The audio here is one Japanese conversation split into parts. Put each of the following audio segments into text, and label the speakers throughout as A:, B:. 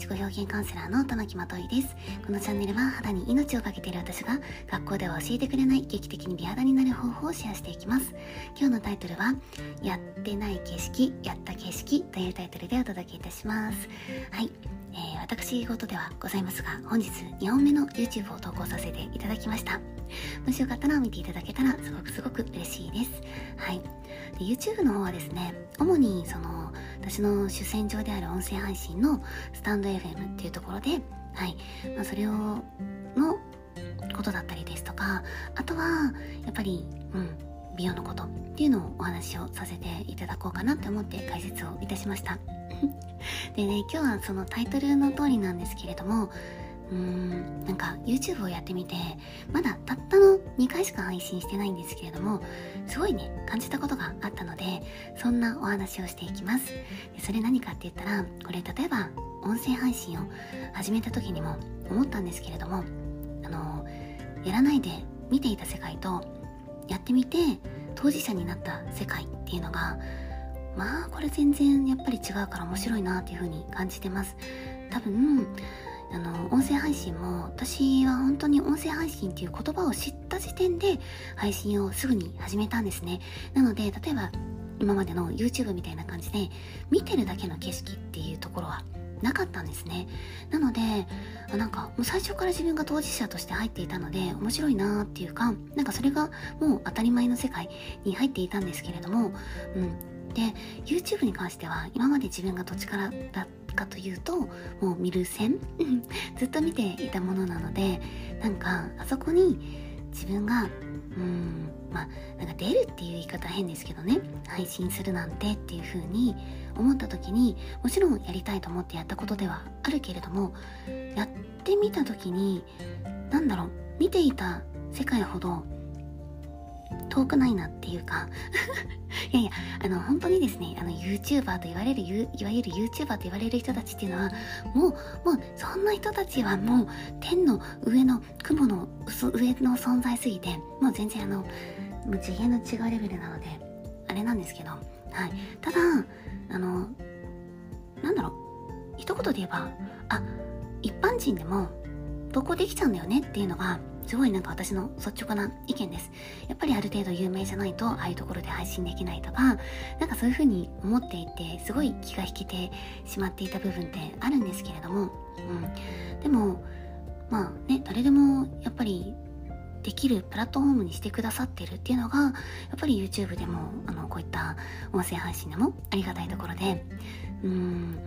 A: 自己表現カウンセラーの玉木まといです。このチャンネルは肌に命をかけている私が学校では教えてくれない劇的に美肌になる方法をシェアしていきます。今日のタイトルはやってない景色やった景色というタイトルでお届けいたします。はい。えー、私事ではございますが本日2本目の YouTube を投稿させていただきました。もしよかったら見ていただけたらすごくすごく嬉しいです。はい。で YouTube の方はですね主にその私の主戦場である音声配信のスタンド FM っていうところではい、まあ、それをのことだったりですとかあとはやっぱりうん美容のことっていうのをお話をさせていただこうかなって思って解説をいたしました。でね今日はそのタイトルの通りなんですけれどもうーんなんか YouTube をやってみてまだたったの2回しか配信してないんですけれどもすごいね感じたことがあったのでそんなお話をしていきます。でそれ何かって言ったらこれ例えば音声配信を始めた時にも思ったんですけれどもあのやらないで見ていた世界とやってみて当事者になった世界っていうのがまあこれ全然やっぱり違うから面白いなっていう風に感じてます。多分あの音声配信も私は本当に音声配信っていう言葉を知った時点で配信をすぐに始めたんですね。なので例えば今までの YouTube みたいな感じで見てるだけの景色っていうところはなかったんですね。なのでなんかもう最初から自分が当事者として入っていたので面白いなっていうかなんかそれがもう当たり前の世界に入っていたんですけれども、うん、で YouTube に関しては今まで自分がどっちからだかというともう見る線？ずっと見ていたものなのでなんかあそこに自分がうんまあなんか出るっていう言い方変ですけどね配信するなんてっていう風に思った時にもちろんやりたいと思ってやったことではあるけれどもやってみた時に何だろう見ていた世界ほど遠くないなっていうか いやいや、あの、本当にですね、あの、YouTuber と言われる、いわゆる YouTuber と言われる人たちっていうのは、もう、もう、そんな人たちはもう、天の上の雲の上の存在すぎて、もう全然あの、もう次元の違うレベルなので、あれなんですけど、はい。ただ、あの、なんだろう、一言で言えば、あ、一般人でも投稿できちゃうんだよねっていうのが、すごいなんか私の率直な意見です。やっぱりある程度有名じゃないと、ああいうところで配信できないとか、なんかそういう風に思っていて、すごい気が引けてしまっていた部分ってあるんですけれども、うん。でも、まあね、誰でもやっぱりできるプラットフォームにしてくださってるっていうのがやっぱり YouTube でもあのこういった音声配信でもありがたいところでうん。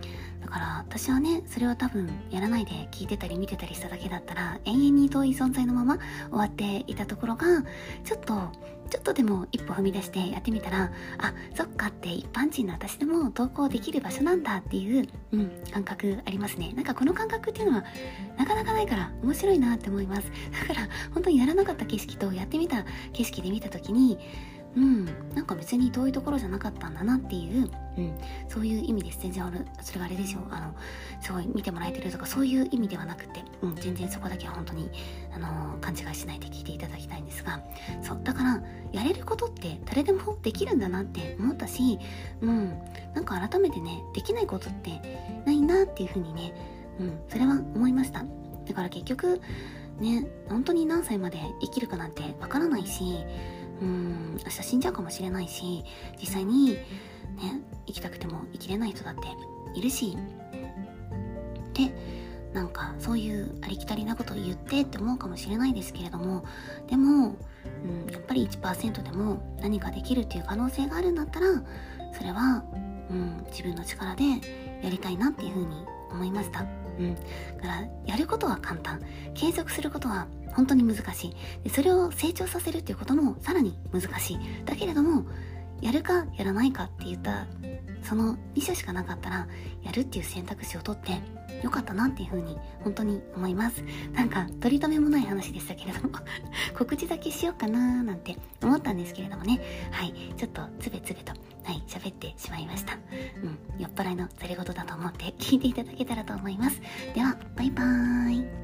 A: だから私はねそれは多分やらないで聞いてたり見てたりしただけだったら永遠に遠い存在のまま終わっていたところがちょっとちょっとでも一歩踏み出してやってみたらあそっかって一般人の私でも投稿できる場所なんだっていう、うん、感覚ありますね。なんかこの感覚っていうのはなかなかないから面白いなって思います。だから本当にやらなかった景色とやってみた景色で見た時にうん、なんか別に遠いところじゃなかったんだなっていう、うん、そういう意味です。全然それがあれでしょあの、すごい見てもらえてるとかそういう意味ではなくて、うん、全然そこだけは本当に、あの勘違いしないで聞いていただきたいんですが、そう、だから、やれることって誰でもできるんだなって思ったし、うん、なんか改めてね、できないことってないなっていうふうにね、うん、それは思いました。だから結局、ね、本当に何歳まで生きるかなんてわからないし、うん明日死んじゃうかもしれないし実際にね生きたくても生きれない人だっているしでなんかそういうありきたりなことを言ってって思うかもしれないですけれどもでも、うん、やっぱり1%でも何かできるっていう可能性があるんだったらそれは、うん、自分の力でやりたいなっていうふうに思いました。うん、だからやることは簡単。継続することは本当に難しい。でそれを成長させるっていうこともさらに難しい。だけれどもやるかやらないかって言ったその2社しかなかったらやるっていう選択肢を取ってよかったなっていうふうに本当に思います。なんか取り留めもない話でしたけれども。告知だけしようかなーなんて思ったんですけれどもね。はい。ちょっとつべつべとはい喋ってしまいました。うん。酔っ払いのざれ言だと思って聞いていただけたらと思います。ではバイバーイ。